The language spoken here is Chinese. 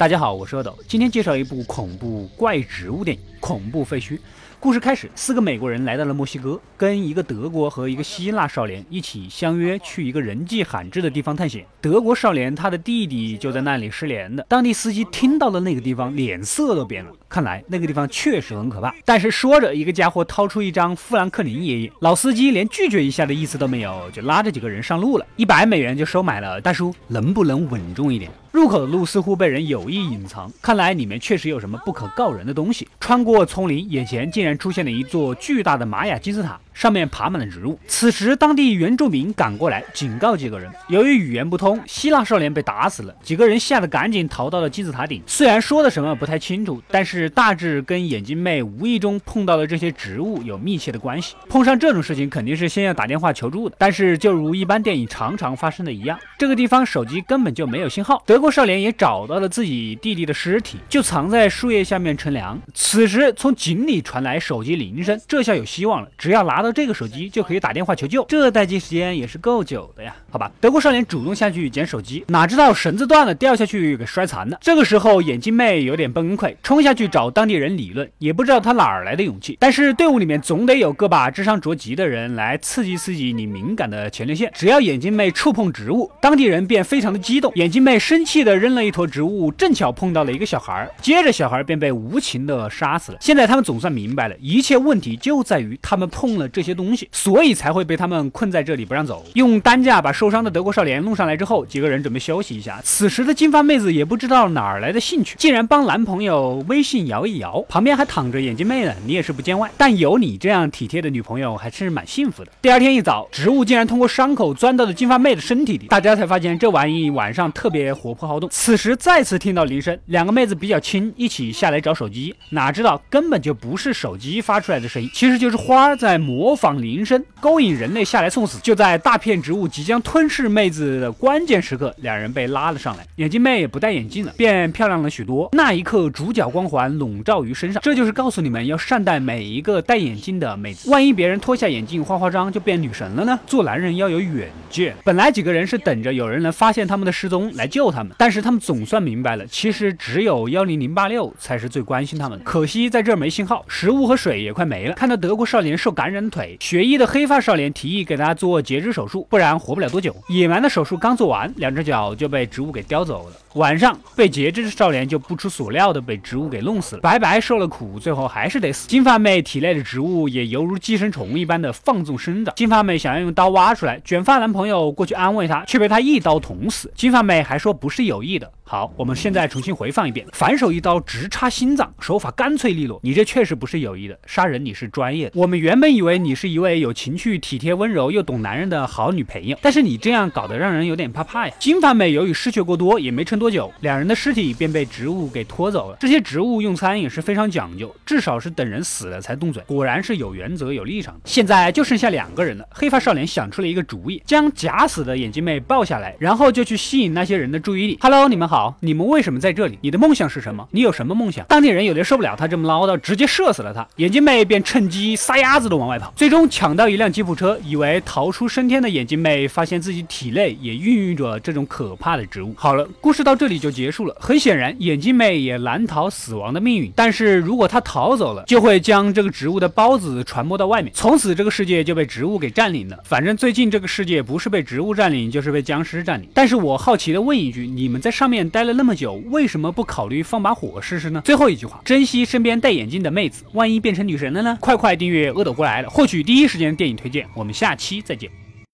大家好，我是阿斗，今天介绍一部恐怖怪植物电影《恐怖废墟》。故事开始，四个美国人来到了墨西哥，跟一个德国和一个希腊少年一起相约去一个人迹罕至的地方探险。德国少年他的弟弟就在那里失联的。当地司机听到了那个地方，脸色都变了。看来那个地方确实很可怕。但是说着，一个家伙掏出一张富兰克林爷爷，老司机连拒绝一下的意思都没有，就拉着几个人上路了。一百美元就收买了大叔，能不能稳重一点？入口的路似乎被人有意隐藏，看来里面确实有什么不可告人的东西。穿过过丛林，眼前竟然出现了一座巨大的玛雅金字塔。上面爬满了植物。此时，当地原住民赶过来警告几个人，由于语言不通，希腊少年被打死了。几个人吓得赶紧逃到了金字塔顶。虽然说的什么不太清楚，但是大致跟眼镜妹无意中碰到的这些植物有密切的关系。碰上这种事情，肯定是先要打电话求助的。但是，就如一般电影常常发生的一样，这个地方手机根本就没有信号。德国少年也找到了自己弟弟的尸体，就藏在树叶下面乘凉。此时，从井里传来手机铃声，这下有希望了。只要拿拿到。这个手机就可以打电话求救，这待机时间也是够久的呀。好吧，德国少年主动下去捡手机，哪知道绳子断了，掉下去给摔残了。这个时候，眼镜妹有点崩溃，冲下去找当地人理论，也不知道他哪儿来的勇气。但是队伍里面总得有个把智商着急的人来刺激刺激你敏感的前列腺。只要眼镜妹触碰植物，当地人便非常的激动。眼镜妹生气的扔了一坨植物，正巧碰到了一个小孩，接着小孩便被无情的杀死了。现在他们总算明白了，一切问题就在于他们碰了这。些东西，所以才会被他们困在这里不让走。用担架把受伤的德国少年弄上来之后，几个人准备休息一下。此时的金发妹子也不知道哪儿来的兴趣，竟然帮男朋友微信摇一摇，旁边还躺着眼镜妹呢。你也是不见外，但有你这样体贴的女朋友还是蛮幸福的。第二天一早，植物竟然通过伤口钻到了金发妹的身体里，大家才发现这玩意晚上特别活泼好动。此时再次听到铃声，两个妹子比较亲，一起下来找手机，哪知道根本就不是手机发出来的声音，其实就是花在磨。模仿铃声勾引人类下来送死，就在大片植物即将吞噬妹子的关键时刻，两人被拉了上来。眼镜妹也不戴眼镜了，变漂亮了许多。那一刻，主角光环笼罩于身上。这就是告诉你们要善待每一个戴眼镜的妹子。万一别人脱下眼镜化化妆就变女神了呢？做男人要有远见。本来几个人是等着有人能发现他们的失踪来救他们，但是他们总算明白了，其实只有幺零零八六才是最关心他们的。可惜在这儿没信号，食物和水也快没了。看到德国少年受感染腿。学医的黑发少年提议给他做截肢手术，不然活不了多久。野蛮的手术刚做完，两只脚就被植物给叼走了。晚上被截肢的少年就不出所料的被植物给弄死了，白白受了苦，最后还是得死。金发妹体内的植物也犹如寄生虫一般的放纵生长。金发妹想要用刀挖出来，卷发男朋友过去安慰她，却被她一刀捅死。金发妹还说不是有意的。好，我们现在重新回放一遍，反手一刀直插心脏，手法干脆利落。你这确实不是有意的，杀人你是专业的。我们原本以为你是一位有情趣、体贴、温柔又懂男人的好女朋友，但是你这样搞得让人有点怕怕呀。金发妹由于失血过多，也没撑多久，两人的尸体便被植物给拖走了。这些植物用餐也是非常讲究，至少是等人死了才动嘴，果然是有原则、有立场。现在就剩下两个人了，黑发少年想出了一个主意，将假死的眼镜妹抱下来，然后就去吸引那些人的注意力。Hello，你们好。你们为什么在这里？你的梦想是什么？你有什么梦想？当地人有点受不了他这么唠叨，直接射死了他。眼镜妹便趁机撒丫子的往外跑，最终抢到一辆吉普车，以为逃出升天的眼镜妹，发现自己体内也孕育着这种可怕的植物。好了，故事到这里就结束了。很显然，眼镜妹也难逃死亡的命运。但是如果她逃走了，就会将这个植物的孢子传播到外面，从此这个世界就被植物给占领了。反正最近这个世界不是被植物占领，就是被僵尸占领。但是我好奇的问一句，你们在上面？待了那么久，为什么不考虑放把火试试呢？最后一句话，珍惜身边戴眼镜的妹子，万一变成女神了呢？快快订阅阿斗过来了，获取第一时间电影推荐。我们下期再见。